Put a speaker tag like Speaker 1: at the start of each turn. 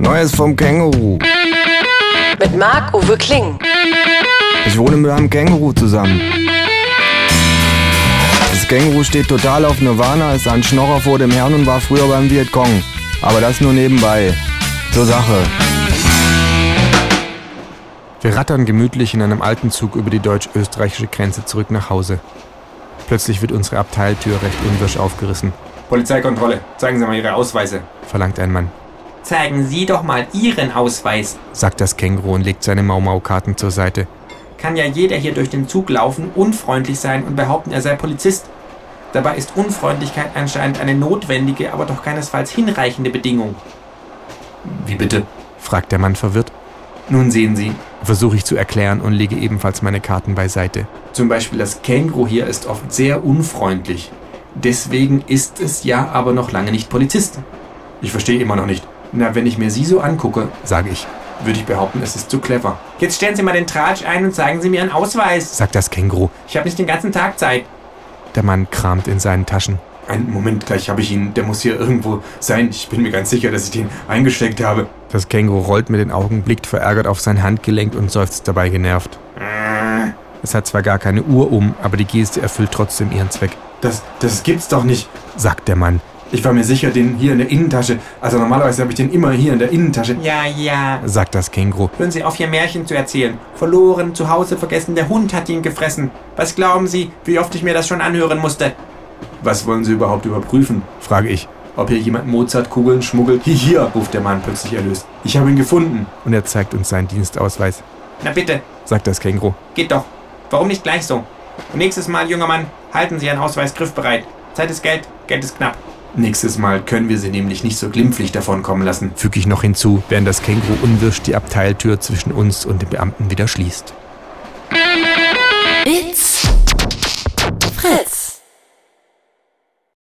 Speaker 1: Neues vom Känguru.
Speaker 2: Mit Marc-Uwe Kling.
Speaker 1: Ich wohne mit einem Känguru zusammen. Das Känguru steht total auf Nirvana, ist ein Schnorrer vor dem Herrn und war früher beim Vietcong. Aber das nur nebenbei. Zur Sache.
Speaker 3: Wir rattern gemütlich in einem alten Zug über die deutsch-österreichische Grenze zurück nach Hause. Plötzlich wird unsere Abteiltür recht unwirsch aufgerissen,
Speaker 4: Polizeikontrolle, zeigen Sie mal Ihre Ausweise.
Speaker 3: verlangt ein Mann.
Speaker 4: Zeigen Sie doch mal Ihren Ausweis.
Speaker 3: Sagt das Känguru und legt seine Mau-Mau-Karten zur Seite.
Speaker 4: Kann ja jeder hier durch den Zug laufen, unfreundlich sein und behaupten, er sei Polizist. Dabei ist Unfreundlichkeit anscheinend eine notwendige, aber doch keinesfalls hinreichende Bedingung. Wie bitte?
Speaker 3: fragt der Mann verwirrt.
Speaker 4: Nun sehen Sie,
Speaker 3: Versuche ich zu erklären und lege ebenfalls meine Karten beiseite.
Speaker 4: zum Beispiel das Känguru hier ist oft sehr unfreundlich. Deswegen ist es ja aber noch lange nicht Polizist. Ich verstehe immer noch nicht. Na, wenn ich mir Sie so angucke,
Speaker 3: Sage ich,
Speaker 4: würde ich behaupten, es ist zu clever. Jetzt stellen Sie mal den Tratsch ein und zeigen Sie mir Ihren Ausweis.
Speaker 3: sagt das Känguru.
Speaker 4: Ich habe nicht den ganzen Tag Zeit.
Speaker 3: Der Mann kramt in seinen Taschen.
Speaker 4: Einen Moment, gleich habe ich ihn. Der muss hier irgendwo sein. Ich bin mir ganz sicher, dass ich den eingesteckt habe.
Speaker 3: Das Känguru rollt mit den Augen, blickt verärgert auf sein Handgelenk und seufzt dabei genervt.
Speaker 4: Äh,
Speaker 3: Es hat zwar gar keine Uhr um, aber die Geste erfüllt trotzdem ihren Zweck,
Speaker 4: Das, das gibt's doch nicht.
Speaker 3: sagt der Mann.
Speaker 4: Ich war mir sicher, den hier in der Innentasche. Also normalerweise habe ich den immer hier in der Innentasche. Ja, ja.
Speaker 3: sagt das Känguru.
Speaker 4: Hören Sie auf, hier Märchen zu erzählen. Verloren, zu Hause vergessen, der Hund hat ihn gefressen. Was glauben Sie, wie oft ich mir das schon anhören musste? Was wollen Sie überhaupt überprüfen?
Speaker 3: frage ich.
Speaker 4: Ob hier jemand Mozartkugeln schmuggelt? Hier, hier, ruft der Mann plötzlich erlöst. Ich habe ihn gefunden.
Speaker 3: Und er zeigt uns seinen Dienstausweis,
Speaker 4: Na bitte,
Speaker 3: sagt das Känguru.
Speaker 4: geht doch. Warum nicht gleich so? Und nächstes Mal, junger Mann, halten Sie Ihren Ausweis griffbereit. Zeit ist Geld, Geld ist knapp. Nächstes Mal können wir Sie nämlich nicht so glimpflich davonkommen lassen.
Speaker 3: Füge ich noch hinzu, während das Känguru unwirsch die Abteiltür zwischen uns und dem Beamten wieder schließt.
Speaker 2: It's Fritz.